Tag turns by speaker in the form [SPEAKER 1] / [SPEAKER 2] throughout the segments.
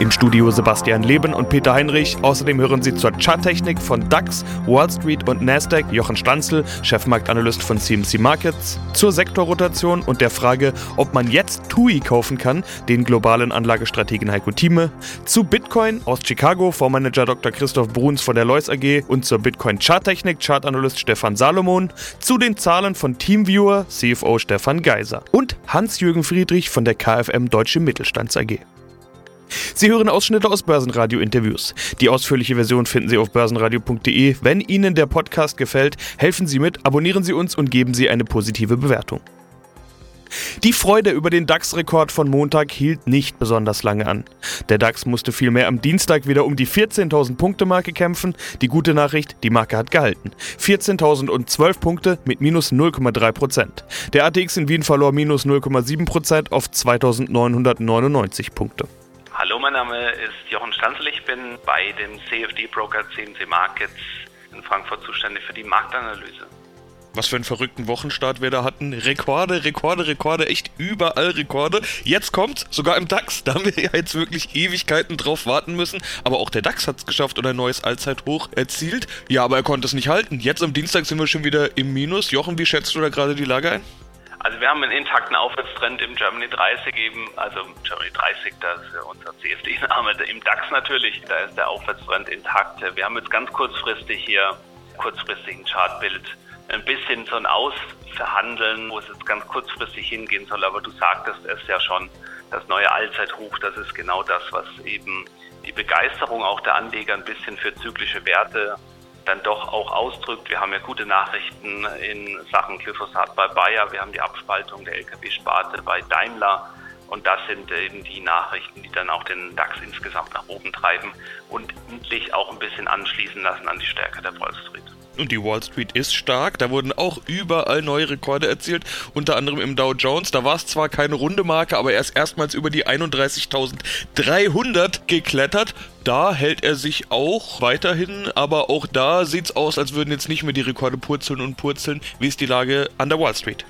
[SPEAKER 1] Im Studio Sebastian Leben und Peter Heinrich. Außerdem hören Sie zur Charttechnik von DAX, Wall Street und Nasdaq Jochen Stanzel, Chefmarktanalyst von CMC Markets, zur Sektorrotation und der Frage, ob man jetzt TUI kaufen kann, den globalen Anlagestrategen Heiko Thieme, zu Bitcoin aus Chicago, Vormanager Dr. Christoph Bruns von der Lois AG und zur Bitcoin Charttechnik Chartanalyst Stefan Salomon, zu den Zahlen von Teamviewer CFO Stefan Geiser und Hans-Jürgen Friedrich von der KfM Deutsche Mittelstands AG. Sie hören Ausschnitte aus Börsenradio-Interviews. Die ausführliche Version finden Sie auf börsenradio.de. Wenn Ihnen der Podcast gefällt, helfen Sie mit, abonnieren Sie uns und geben Sie eine positive Bewertung. Die Freude über den DAX-Rekord von Montag hielt nicht besonders lange an. Der DAX musste vielmehr am Dienstag wieder um die 14.000 Punkte Marke kämpfen. Die gute Nachricht, die Marke hat gehalten. 14.012 Punkte mit minus 0,3 Prozent. Der ATX in Wien verlor minus 0,7 Prozent auf 2.999 Punkte.
[SPEAKER 2] Hallo, mein Name ist Jochen Stanzel. Ich bin bei dem CFD-Broker CMC Markets in Frankfurt zuständig für die Marktanalyse.
[SPEAKER 1] Was für einen verrückten Wochenstart wir da hatten. Rekorde, Rekorde, Rekorde, echt überall Rekorde. Jetzt kommt sogar im DAX. Da haben wir ja jetzt wirklich Ewigkeiten drauf warten müssen. Aber auch der DAX hat es geschafft und ein neues Allzeithoch erzielt. Ja, aber er konnte es nicht halten. Jetzt am Dienstag sind wir schon wieder im Minus. Jochen, wie schätzt du da gerade die Lage ein?
[SPEAKER 2] Also wir haben einen intakten Aufwärtstrend im Germany 30 eben, also Germany 30, das ist unser CFD-Name, im DAX natürlich, da ist der Aufwärtstrend intakt. Wir haben jetzt ganz kurzfristig hier, kurzfristig ein Chartbild, ein bisschen so ein Ausverhandeln, wo es jetzt ganz kurzfristig hingehen soll, aber du sagtest es ja schon, das neue Allzeithoch, das ist genau das, was eben die Begeisterung auch der Anleger ein bisschen für zyklische Werte dann doch auch ausdrückt. Wir haben ja gute Nachrichten in Sachen Glyphosat bei Bayer, wir haben die Abspaltung der Lkw-Sparte bei Daimler und das sind eben die Nachrichten, die dann auch den DAX insgesamt nach oben treiben und endlich auch ein bisschen anschließen lassen an die Stärke der Wall.
[SPEAKER 1] Und die Wall Street ist stark. Da wurden auch überall neue Rekorde erzielt. Unter anderem im Dow Jones. Da war es zwar keine runde Marke, aber er ist erstmals über die 31.300 geklettert. Da hält er sich auch weiterhin, aber auch da sieht es aus, als würden jetzt nicht mehr die Rekorde purzeln und purzeln. Wie ist die Lage an der Wall Street?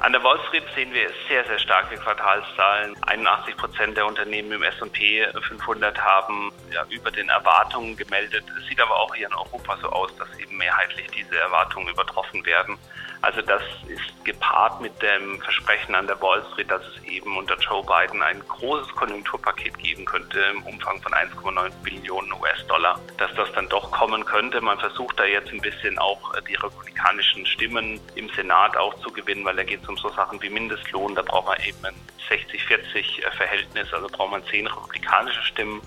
[SPEAKER 2] An der Wall Street sehen wir sehr, sehr starke Quartalszahlen. 81 Prozent der Unternehmen im S&P 500 haben ja, über den Erwartungen gemeldet. Es sieht aber auch hier in Europa so aus, dass eben mehrheitlich diese Erwartungen übertroffen werden. Also das ist gepaart mit dem Versprechen an der Wall Street, dass es eben unter Joe Biden ein großes Konjunkturpaket geben könnte im Umfang von 1,9 Billionen US-Dollar, dass das dann doch kommen könnte. Man versucht da jetzt ein bisschen auch die republikanischen Stimmen im Senat auch zu gewinnen, weil da geht es um so Sachen wie Mindestlohn. Da braucht man eben ein 60-40 Verhältnis, also braucht man zehn republikanische Stimmen.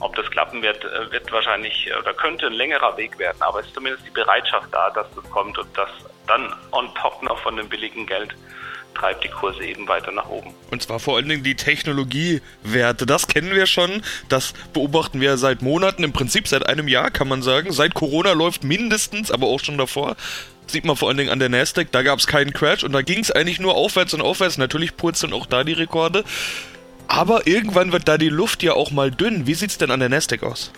[SPEAKER 2] Ob das klappen wird, wird wahrscheinlich oder könnte ein längerer Weg werden, aber es ist zumindest die Bereitschaft da, dass das kommt und dass dann on top noch von dem billigen Geld treibt die Kurse eben weiter nach oben.
[SPEAKER 1] Und zwar vor allen Dingen die Technologiewerte. Das kennen wir schon. Das beobachten wir seit Monaten, im Prinzip seit einem Jahr, kann man sagen. Seit Corona läuft mindestens, aber auch schon davor. Sieht man vor allen Dingen an der Nasdaq, da gab es keinen Crash und da ging es eigentlich nur aufwärts und aufwärts. Natürlich purzeln auch da die Rekorde. Aber irgendwann wird da die Luft ja auch mal dünn. Wie sieht es denn an der Nasdaq aus?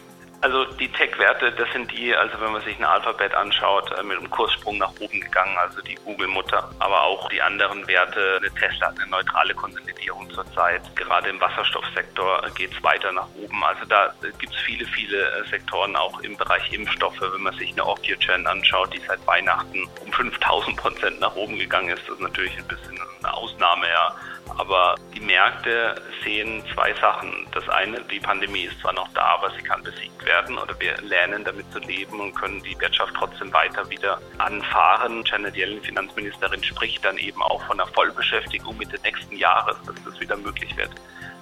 [SPEAKER 2] Also die Tech-Werte, das sind die, also wenn man sich ein Alphabet anschaut, äh, mit einem Kurssprung nach oben gegangen, also die Google-Mutter, aber auch die anderen Werte. Eine Tesla hat eine neutrale Konsolidierung zurzeit. Gerade im Wasserstoffsektor geht es weiter nach oben. Also da gibt es viele, viele äh, Sektoren auch im Bereich Impfstoffe. Wenn man sich eine Ocugen anschaut, die seit Weihnachten um 5000 Prozent nach oben gegangen ist, das ist natürlich ein bisschen eine Ausnahme, ja. Aber die Märkte sehen zwei Sachen. Das eine, die Pandemie ist zwar noch da, aber sie kann besiegt werden oder wir lernen damit zu leben und können die Wirtschaft trotzdem weiter wieder anfahren. Janet Yellen, Finanzministerin, spricht dann eben auch von einer Vollbeschäftigung Mitte nächsten Jahres, dass das wieder möglich wird.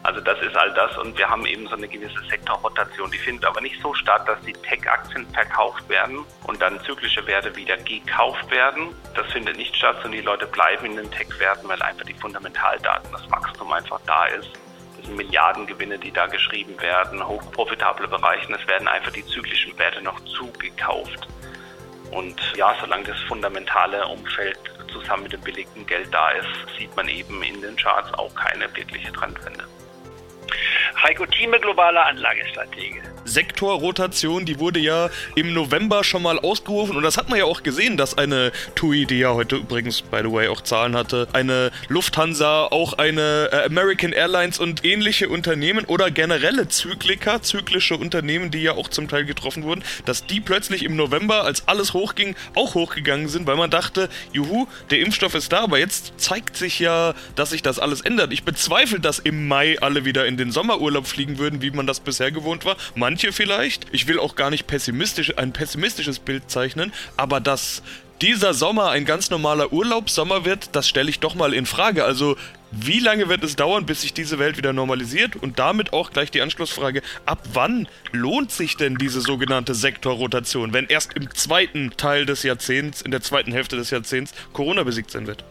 [SPEAKER 2] Also das ist all das und wir haben eben so eine gewisse Sektorrotation. Die findet aber nicht so statt, dass die Tech-Aktien verkauft werden und dann zyklische Werte wieder gekauft werden. Das findet nicht statt, sondern die Leute bleiben in den Tech-Werten, weil einfach die Fundamentaldaten, das Wachstum einfach da ist. Das sind Milliardengewinne, die da geschrieben werden, hochprofitable Bereiche. Es werden einfach die zyklischen Werte noch zugekauft. Und ja, solange das fundamentale Umfeld zusammen mit dem billigen Geld da ist, sieht man eben in den Charts auch keine wirkliche Trendwende.
[SPEAKER 3] Heiko Thieme, globaler Anlagestratege.
[SPEAKER 1] Sektorrotation, die wurde ja im November schon mal ausgerufen und das hat man ja auch gesehen, dass eine TUI, die ja heute übrigens, by the way, auch Zahlen hatte, eine Lufthansa, auch eine äh, American Airlines und ähnliche Unternehmen oder generelle Zykliker, zyklische Unternehmen, die ja auch zum Teil getroffen wurden, dass die plötzlich im November, als alles hochging, auch hochgegangen sind, weil man dachte, juhu, der Impfstoff ist da, aber jetzt zeigt sich ja, dass sich das alles ändert. Ich bezweifle, dass im Mai alle wieder in den Sommerurlaub fliegen würden, wie man das bisher gewohnt war. Manche manche vielleicht. Ich will auch gar nicht pessimistisch, ein pessimistisches Bild zeichnen, aber dass dieser Sommer ein ganz normaler Urlaubssommer wird, das stelle ich doch mal in Frage. Also wie lange wird es dauern, bis sich diese Welt wieder normalisiert? Und damit auch gleich die Anschlussfrage, ab wann lohnt sich denn diese sogenannte Sektorrotation, wenn erst im zweiten Teil des Jahrzehnts, in der zweiten Hälfte des Jahrzehnts Corona besiegt sein wird?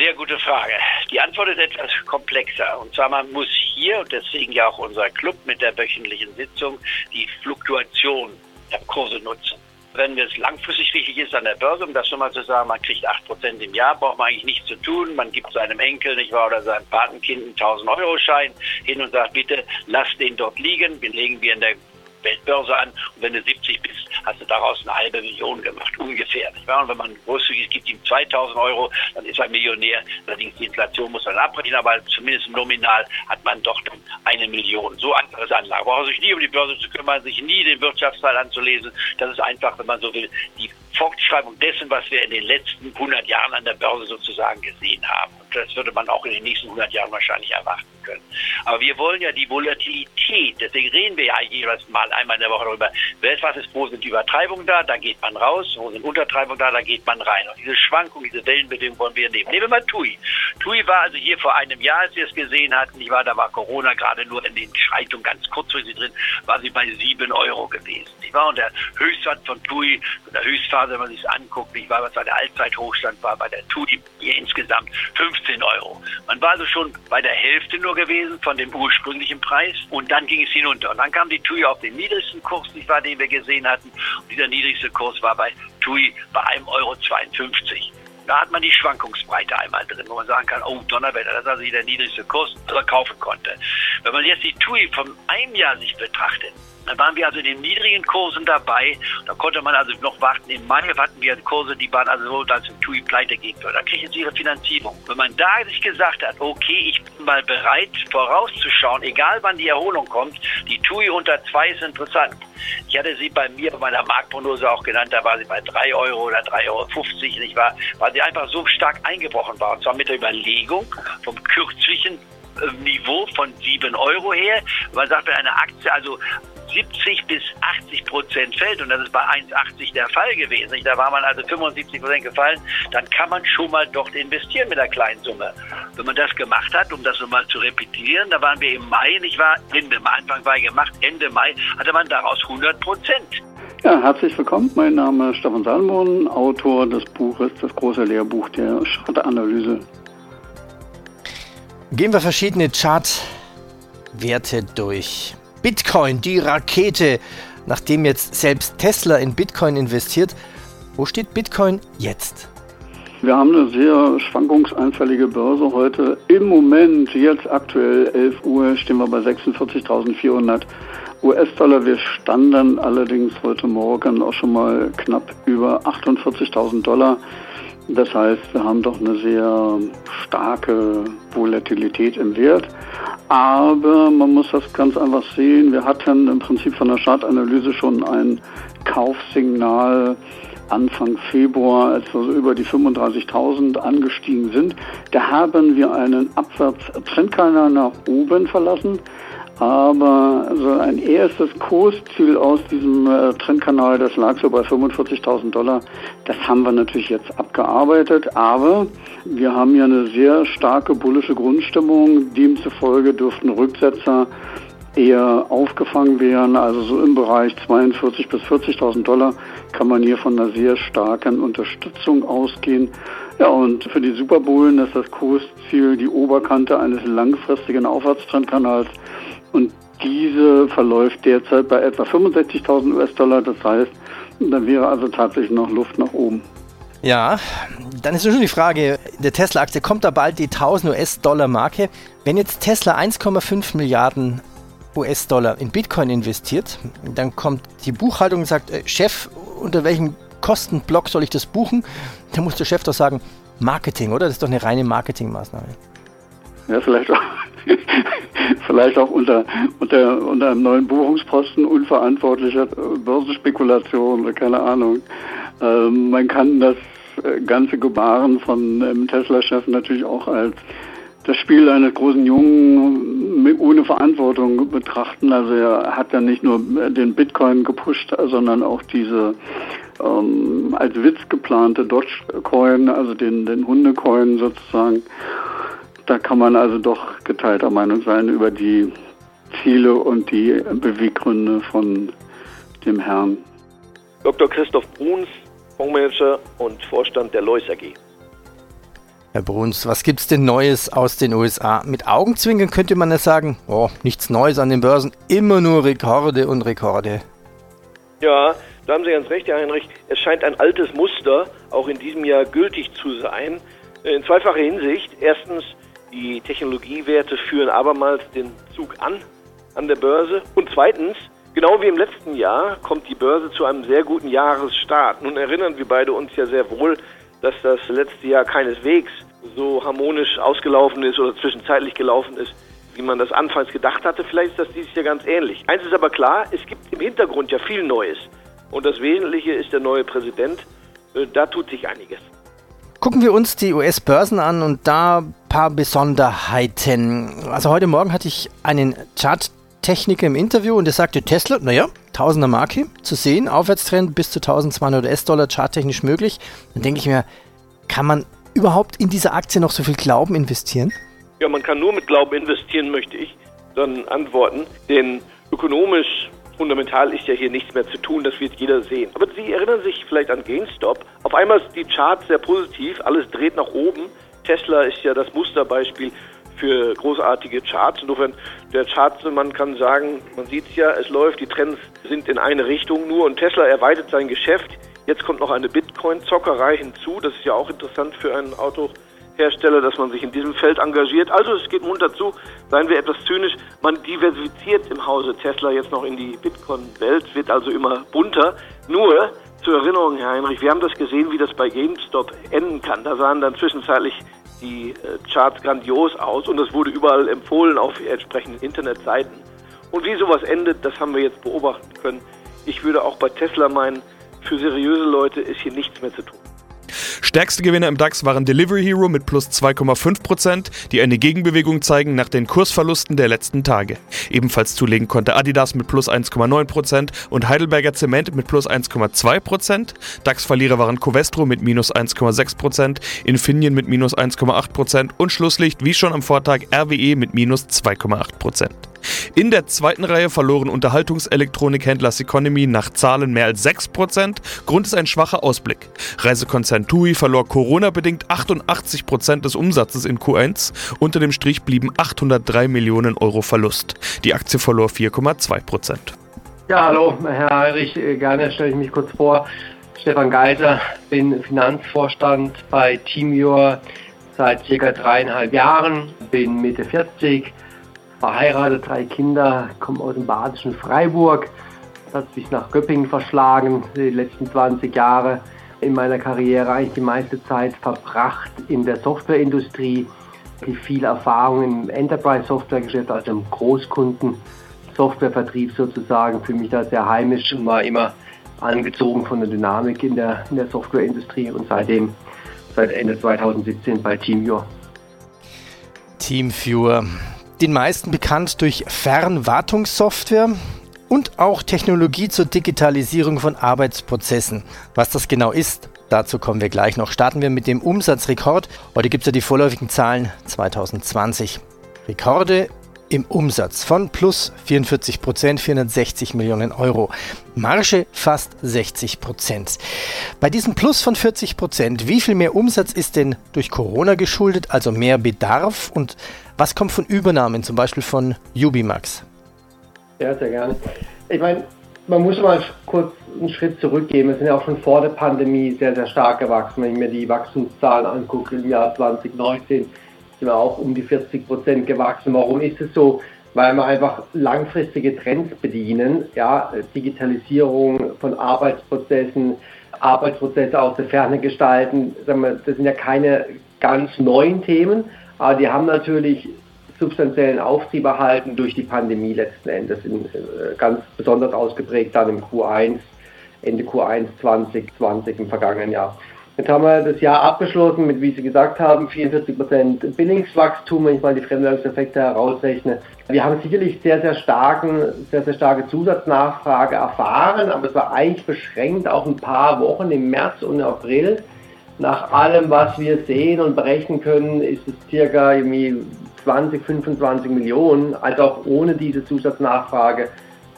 [SPEAKER 3] Sehr gute Frage. Die Antwort ist etwas komplexer. Und zwar, man muss hier, und deswegen ja auch unser Club mit der wöchentlichen Sitzung, die Fluktuation der Kurse nutzen. Wenn es langfristig richtig ist an der Börse, um das schon mal zu sagen, man kriegt 8% im Jahr, braucht man eigentlich nichts zu tun. Man gibt seinem Enkel, nicht wahr, oder seinem Patenkind einen 1000-Euro-Schein hin und sagt, bitte lass den dort liegen. Den legen wir in der Weltbörse an und wenn du 70 bist, hast du daraus eine halbe Million gemacht, ungefähr. Und wenn man großzügig gibt ihm 2000 Euro, dann ist er Millionär. Allerdings die Inflation muss man abbrechen, aber zumindest nominal hat man doch dann eine Million. So anderes Anlage. Braucht sich nie um die Börse zu kümmern, sich nie den Wirtschaftsteil anzulesen. Das ist einfach, wenn man so will, die Fortschreibung dessen, was wir in den letzten 100 Jahren an der Börse sozusagen gesehen haben. Und das würde man auch in den nächsten 100 Jahren wahrscheinlich erwarten können. Aber wir wollen ja die Volatilität, deswegen reden wir ja jeweils mal einmal in der Woche darüber, was ist, wo sind die Übertreibungen da, da geht man raus, wo sind Untertreibungen da, da geht man rein. Und diese Schwankung, diese Wellenbedingungen wollen wir nehmen. Nehmen wir mal TUI. TUI war also hier vor einem Jahr, als wir es gesehen hatten, ich war, da war Corona gerade nur in den Schaltungen ganz kurzfristig drin, war sie bei 7 Euro gewesen. Ich war und der Höchstwert von TUI, der Höchstphase, wenn man sich anguckt, ich war, was da der Allzeithochstand war bei der TUI hier insgesamt 15 Euro. Man war also schon bei der Hälfte nur gewesen von dem ursprünglichen Preis und dann ging es hinunter. Und dann kam die TUI auf den niedrigsten Kurs, nicht wahr, den wir gesehen hatten. Und dieser niedrigste Kurs war bei TUI bei 1,52 Euro. Da hat man die Schwankungsbreite einmal drin, wo man sagen kann, oh Donnerwetter, das ist also der niedrigste Kurs, den man kaufen konnte. Wenn man jetzt die TUI von einem Jahr sich betrachtet, dann waren wir also in den niedrigen Kursen dabei. Da konnte man also noch warten. Im Mai hatten wir Kurse, die waren also so, dass im TUI pleite gehen würde. Da kriegen sie ihre Finanzierung. Wenn man da sich gesagt hat, okay, ich bin mal bereit, vorauszuschauen, egal wann die Erholung kommt, die TUI unter zwei ist interessant. Ich hatte sie bei mir, bei meiner Marktprognose auch genannt, da war sie bei 3 Euro oder 3,50 Euro, nicht wahr? Weil sie einfach so stark eingebrochen war. Und zwar mit der Überlegung vom kürzlichen äh, Niveau von 7 Euro her. Man sagt, wenn eine Aktie also 70 bis 80 Prozent fällt, und das ist bei 1,80 der Fall gewesen, da war man also 75 Prozent gefallen, dann kann man schon mal dort investieren mit einer kleinen Summe. Wenn man das gemacht hat, um das nochmal zu repetieren, da waren wir im Mai, nicht wahr? Ende Mai, Anfang Mai gemacht, Ende Mai hatte man daraus 100 Prozent.
[SPEAKER 4] Ja, herzlich willkommen. Mein Name ist Stefan Salmon, Autor des Buches, das große Lehrbuch der Chartanalyse.
[SPEAKER 5] Gehen wir verschiedene Chartwerte durch. Bitcoin, die Rakete. Nachdem jetzt selbst Tesla in Bitcoin investiert, wo steht Bitcoin jetzt?
[SPEAKER 4] Wir haben eine sehr schwankungseinfällige Börse heute. Im Moment, jetzt aktuell 11 Uhr, stehen wir bei 46.400 US-Dollar. Wir standen allerdings heute Morgen auch schon mal knapp über 48.000 Dollar. Das heißt, wir haben doch eine sehr starke Volatilität im Wert. Aber man muss das ganz einfach sehen. Wir hatten im Prinzip von der Chartanalyse schon ein Kaufsignal Anfang Februar, als wir so über die 35.000 angestiegen sind. Da haben wir einen Abwärtstrendkanal nach oben verlassen. Aber so ein erstes Kursziel aus diesem äh, Trendkanal, das lag so bei 45.000 Dollar, das haben wir natürlich jetzt abgearbeitet. Aber wir haben ja eine sehr starke bullische Grundstimmung. Demzufolge dürften Rücksetzer eher aufgefangen werden. Also so im Bereich 42.000 bis 40.000 Dollar kann man hier von einer sehr starken Unterstützung ausgehen. Ja, und für die Superbullen ist das Kursziel die Oberkante eines langfristigen Aufwärtstrendkanals und diese verläuft derzeit bei etwa 65.000 US-Dollar. Das heißt, da wäre also tatsächlich noch Luft nach oben.
[SPEAKER 5] Ja, dann ist schon die Frage, der Tesla-Aktie kommt da bald die 1000 US-Dollar-Marke. Wenn jetzt Tesla 1,5 Milliarden US-Dollar in Bitcoin investiert, dann kommt die Buchhaltung und sagt, äh, Chef, unter welchem Kostenblock soll ich das buchen? Dann muss der Chef doch sagen, Marketing, oder? Das ist doch eine reine Marketingmaßnahme.
[SPEAKER 4] Ja, vielleicht auch, vielleicht auch unter, unter, unter einem neuen Buchungsposten unverantwortlicher Börsenspekulation oder keine Ahnung. Ähm, man kann das äh, ganze Gebaren von ähm, Tesla-Chef natürlich auch als das Spiel eines großen Jungen ohne Verantwortung betrachten. Also er hat ja nicht nur den Bitcoin gepusht, sondern auch diese ähm, als Witz geplante Dogecoin, also den, den Hundecoin sozusagen. Da kann man also doch geteilter Meinung sein über die Ziele und die Beweggründe von dem Herrn.
[SPEAKER 6] Dr. Christoph Bruns, Fondsmanager und Vorstand der Lois AG.
[SPEAKER 5] Herr Bruns, was gibt es denn Neues aus den USA? Mit Augenzwinkern könnte man ja sagen, oh, nichts Neues an den Börsen, immer nur Rekorde und Rekorde.
[SPEAKER 6] Ja, da haben Sie ganz recht, Herr Heinrich. Es scheint ein altes Muster auch in diesem Jahr gültig zu sein. In zweifacher Hinsicht. Erstens, die Technologiewerte führen abermals den Zug an an der Börse. Und zweitens, genau wie im letzten Jahr, kommt die Börse zu einem sehr guten Jahresstart. Nun erinnern wir beide uns ja sehr wohl, dass das letzte Jahr keineswegs so harmonisch ausgelaufen ist oder zwischenzeitlich gelaufen ist, wie man das anfangs gedacht hatte. Vielleicht ist das dieses Jahr ganz ähnlich. Eins ist aber klar, es gibt im Hintergrund ja viel Neues. Und das Wesentliche ist der neue Präsident. Äh, da tut sich einiges.
[SPEAKER 5] Gucken wir uns die US-Börsen an und da ein paar Besonderheiten. Also heute Morgen hatte ich einen Charttechniker im Interview und der sagte, Tesla, naja, Tausender Marke zu sehen, Aufwärtstrend bis zu 1200 US-Dollar charttechnisch möglich. Dann denke ich mir, kann man überhaupt in diese Aktie noch so viel Glauben investieren?
[SPEAKER 6] Ja, man kann nur mit Glauben investieren, möchte ich dann antworten. Denn ökonomisch fundamental ist ja hier nichts mehr zu tun, das wird jeder sehen. Aber Sie erinnern sich vielleicht an GameStop. Auf einmal ist die Chart sehr positiv, alles dreht nach oben. Tesla ist ja das Musterbeispiel für großartige Charts. Insofern, der Chart, man kann sagen, man sieht es ja, es läuft, die Trends sind in eine Richtung nur und Tesla erweitert sein Geschäft. Jetzt kommt noch eine Bitcoin-Zockerei hinzu. Das ist ja auch interessant für einen Auto. Hersteller, dass man sich in diesem Feld engagiert. Also es geht munter zu, seien wir etwas zynisch, man diversifiziert im Hause Tesla jetzt noch in die Bitcoin-Welt, wird also immer bunter. Nur zur Erinnerung, Herr Heinrich, wir haben das gesehen, wie das bei GameStop enden kann. Da sahen dann zwischenzeitlich die äh, Charts grandios aus und es wurde überall empfohlen auf entsprechenden Internetseiten. Und wie sowas endet, das haben wir jetzt beobachten können. Ich würde auch bei Tesla meinen, für seriöse Leute ist hier nichts mehr zu tun.
[SPEAKER 1] Stärkste Gewinner im DAX waren Delivery Hero mit plus 2,5%, die eine Gegenbewegung zeigen nach den Kursverlusten der letzten Tage. Ebenfalls zulegen konnte Adidas mit plus 1,9% und Heidelberger Zement mit plus 1,2%. DAX-Verlierer waren Covestro mit minus 1,6%, Infineon mit minus 1,8% und Schlusslicht wie schon am Vortag RWE mit minus 2,8%. In der zweiten Reihe verloren Unterhaltungselektronikhändler Economy nach Zahlen mehr als 6%. Grund ist ein schwacher Ausblick. Reisekonzern TUI verlor Corona-bedingt 88% des Umsatzes in Q1. Unter dem Strich blieben 803 Millionen Euro Verlust. Die Aktie verlor 4,2%.
[SPEAKER 7] Ja, hallo, Herr Heinrich. Gerne stelle ich mich kurz vor. Stefan Geiser, bin Finanzvorstand bei Teamure seit circa dreieinhalb Jahren, bin Mitte 40, verheiratet, drei Kinder, komme aus dem badischen Freiburg. Das hat sich nach Göppingen verschlagen, die letzten 20 Jahre in meiner Karriere eigentlich die meiste Zeit verbracht in der Softwareindustrie, die viel Erfahrung im Enterprise-Software-Geschäft, also im Großkunden-Softwarevertrieb sozusagen, für mich da sehr heimisch und war immer angezogen von der Dynamik in der, in der Softwareindustrie und seitdem seit Ende 2017 bei TeamViewer.
[SPEAKER 5] TeamViewer, den meisten bekannt durch Fernwartungssoftware und auch Technologie zur Digitalisierung von Arbeitsprozessen. Was das genau ist, dazu kommen wir gleich noch. Starten wir mit dem Umsatzrekord. Heute gibt es ja die vorläufigen Zahlen 2020. Rekorde im Umsatz von plus 44 Prozent, 460 Millionen Euro. Marge fast 60 Prozent. Bei diesem Plus von 40 Prozent, wie viel mehr Umsatz ist denn durch Corona geschuldet, also mehr Bedarf und was kommt von Übernahmen, zum Beispiel von Ubimax?
[SPEAKER 7] Ja, sehr gerne. Ich meine, man muss mal kurz einen Schritt zurückgehen. Wir sind ja auch schon vor der Pandemie sehr, sehr stark gewachsen. Wenn ich mir die Wachstumszahlen angucke im Jahr 2019, sind wir auch um die 40 Prozent gewachsen. Warum ist es so? Weil wir einfach langfristige Trends bedienen, ja, Digitalisierung von Arbeitsprozessen, Arbeitsprozesse aus der Ferne gestalten. Das sind ja keine ganz neuen Themen, aber die haben natürlich substanziellen Auftrieb erhalten durch die Pandemie letzten Endes, in, äh, ganz besonders ausgeprägt dann im Q1, Ende Q1 2020 im vergangenen Jahr. Jetzt haben wir das Jahr abgeschlossen mit, wie Sie gesagt haben, 44 Prozent Billings-Wachstum, wenn ich mal die Fremdwährungseffekte herausrechne. Wir haben sicherlich sehr, sehr starken, sehr, sehr starke Zusatznachfrage erfahren, aber es war eigentlich beschränkt auf ein paar Wochen im März und April. Nach allem, was wir sehen und berechnen können, ist es circa 20, 25 Millionen. Also auch ohne diese Zusatznachfrage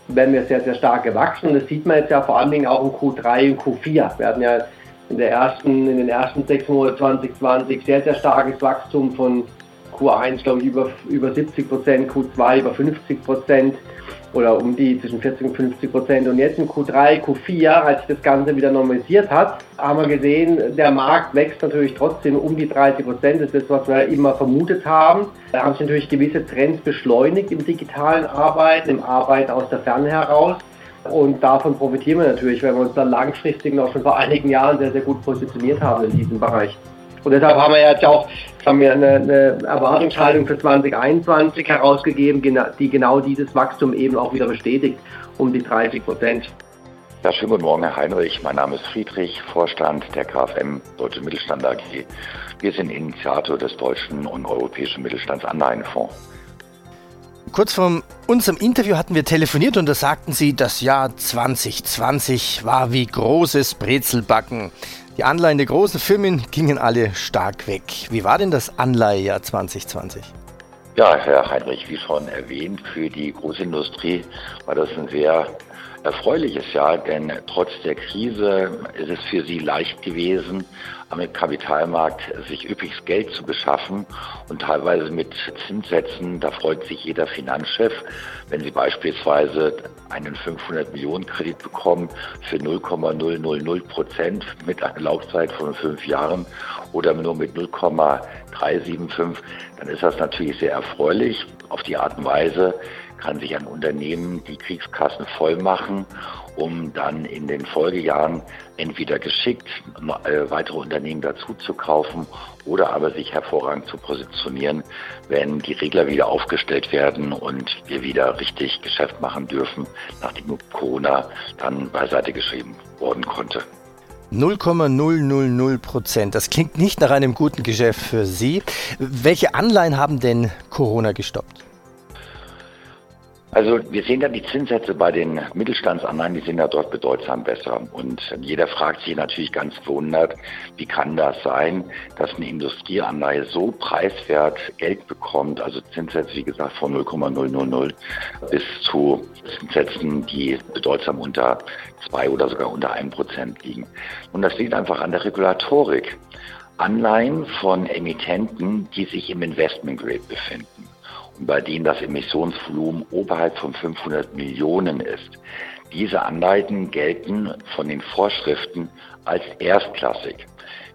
[SPEAKER 7] werden wir sehr, sehr stark gewachsen. Und das sieht man jetzt ja vor allen Dingen auch in Q3 und Q4. Wir hatten ja in, der ersten, in den ersten sechs Monaten 2020 sehr, sehr starkes Wachstum von Q1, glaube ich, über, über 70 Prozent, Q2 über 50 Prozent oder um die zwischen 40 und 50 Prozent. Und jetzt in Q3, Q4, als sich das Ganze wieder normalisiert hat, haben wir gesehen, der Markt wächst natürlich trotzdem um die 30 Prozent. Das ist das, was wir immer vermutet haben. Da haben sich natürlich gewisse Trends beschleunigt im digitalen Arbeiten, im Arbeiten aus der Ferne heraus. Und davon profitieren wir natürlich, weil wir uns dann langfristig noch schon vor einigen Jahren sehr, sehr gut positioniert haben in diesem Bereich. Und deshalb haben wir jetzt auch haben wir eine, eine Erwartungshaltung für 2021 herausgegeben, die genau dieses Wachstum eben auch wieder bestätigt, um die 30 Prozent.
[SPEAKER 8] Ja, schönen guten Morgen, Herr Heinrich. Mein Name ist Friedrich, Vorstand der KfM Deutsche Mittelstand AG. Wir sind Initiator des Deutschen und Europäischen Mittelstandsanleihenfonds.
[SPEAKER 5] Kurz vor unserem Interview hatten wir telefoniert und da sagten Sie, das Jahr 2020 war wie großes Brezelbacken. Die Anleihen der großen Firmen gingen alle stark weg. Wie war denn das Anleihejahr 2020?
[SPEAKER 8] Ja, Herr Heinrich, wie schon erwähnt, für die Großindustrie war das ein sehr erfreuliches Jahr, denn trotz der Krise ist es für sie leicht gewesen, am Kapitalmarkt sich üppiges Geld zu beschaffen und teilweise mit Zinssätzen, da freut sich jeder Finanzchef, wenn sie beispielsweise einen 500 Millionen Kredit bekommen für 0,000 Prozent mit einer Laufzeit von fünf Jahren oder nur mit 0,375, dann ist das natürlich sehr erfreulich. Auf die Art und Weise kann sich ein Unternehmen die Kriegskassen voll machen, um dann in den Folgejahren entweder geschickt äh, weitere Unternehmen dazu zu kaufen oder aber sich hervorragend zu positionieren, wenn die Regler wieder aufgestellt werden und wir wieder richtig Geschäft machen dürfen, nachdem Corona dann beiseite geschrieben worden konnte.
[SPEAKER 5] 0,000 Prozent. Das klingt nicht nach einem guten Geschäft für Sie. Welche Anleihen haben denn Corona gestoppt?
[SPEAKER 8] Also wir sehen ja die Zinssätze bei den Mittelstandsanleihen, die sind ja dort bedeutsam besser. Und jeder fragt sich natürlich ganz verwundert, wie kann das sein, dass eine Industrieanleihe so preiswert Geld bekommt, also Zinssätze, wie gesagt, von 0,000 bis zu Zinssätzen, die bedeutsam unter zwei oder sogar unter einem Prozent liegen. Und das liegt einfach an der Regulatorik. Anleihen von Emittenten, die sich im Investment Grade befinden bei denen das Emissionsvolumen oberhalb von 500 Millionen ist. Diese Anleihen gelten von den Vorschriften als erstklassig.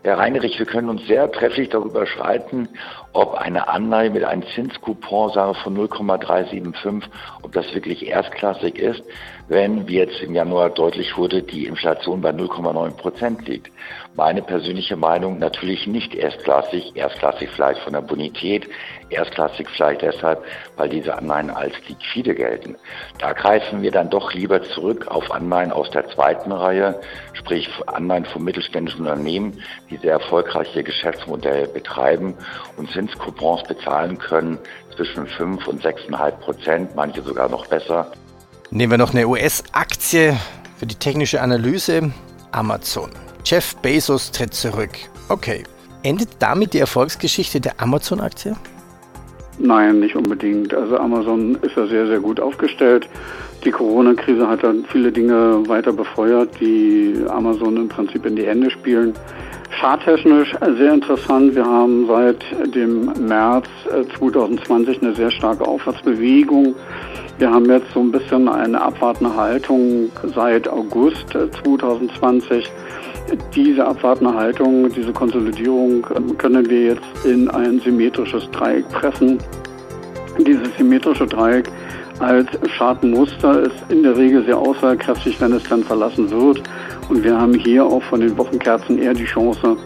[SPEAKER 8] Herr Reinrich, wir können uns sehr trefflich darüber streiten, ob eine Anleihe mit einem Zinscoupon sagen von 0,375, ob das wirklich erstklassig ist, wenn, wie jetzt im Januar deutlich wurde, die Inflation bei 0,9 Prozent liegt. Meine persönliche Meinung natürlich nicht erstklassig, erstklassig vielleicht von der Bonität, erstklassig vielleicht deshalb, weil diese Anleihen als liquide gelten. Da greifen wir dann doch lieber zurück auf Anleihen aus der zweiten Reihe, sprich Anleihen von mittelständischen Unternehmen, die sehr erfolgreiche Geschäftsmodelle betreiben und Zinscoupons bezahlen können zwischen 5 und 6,5 Prozent, manche sogar noch besser.
[SPEAKER 5] Nehmen wir noch eine US-Aktie für die technische Analyse. Amazon. Jeff Bezos tritt zurück. Okay. Endet damit die Erfolgsgeschichte der Amazon-Aktie?
[SPEAKER 4] Nein, nicht unbedingt. Also Amazon ist ja sehr, sehr gut aufgestellt. Die Corona-Krise hat dann viele Dinge weiter befeuert, die Amazon im Prinzip in die Hände spielen. Charttechnisch sehr interessant. Wir haben seit dem März 2020 eine sehr starke Aufwärtsbewegung. Wir haben jetzt so ein bisschen eine abwartende Haltung seit August 2020. Diese abwartende Haltung, diese Konsolidierung können wir jetzt in ein symmetrisches Dreieck pressen. Dieses symmetrische Dreieck als Chartmuster ist in der Regel sehr aussagekräftig, wenn es dann verlassen wird. Und wir haben hier auch von den Wochenkerzen eher die Chance,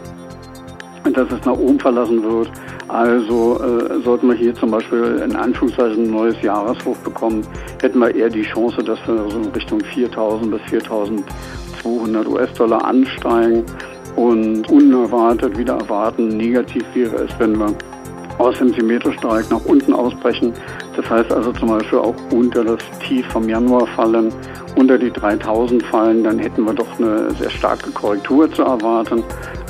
[SPEAKER 4] dass es nach oben verlassen wird. Also äh, sollten wir hier zum Beispiel in Anführungszeichen ein neues Jahreshoch bekommen, hätten wir eher die Chance, dass wir so in Richtung 4.000 bis 4.200 US-Dollar ansteigen und unerwartet wieder erwarten. Negativ wäre es, wenn wir aus dem symmetrischen Dreieck nach unten ausbrechen. Das heißt also zum Beispiel auch unter das Tief vom Januar fallen, unter die 3000 fallen, dann hätten wir doch eine sehr starke Korrektur zu erwarten.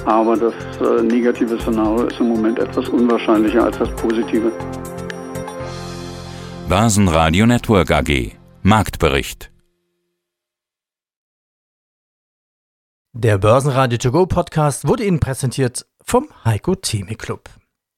[SPEAKER 4] Aber das äh, negative Szenario ist im Moment etwas unwahrscheinlicher als das positive.
[SPEAKER 9] Börsenradio Network AG Marktbericht
[SPEAKER 5] Der Börsenradio To Go Podcast wurde Ihnen präsentiert vom Heiko Theme Club.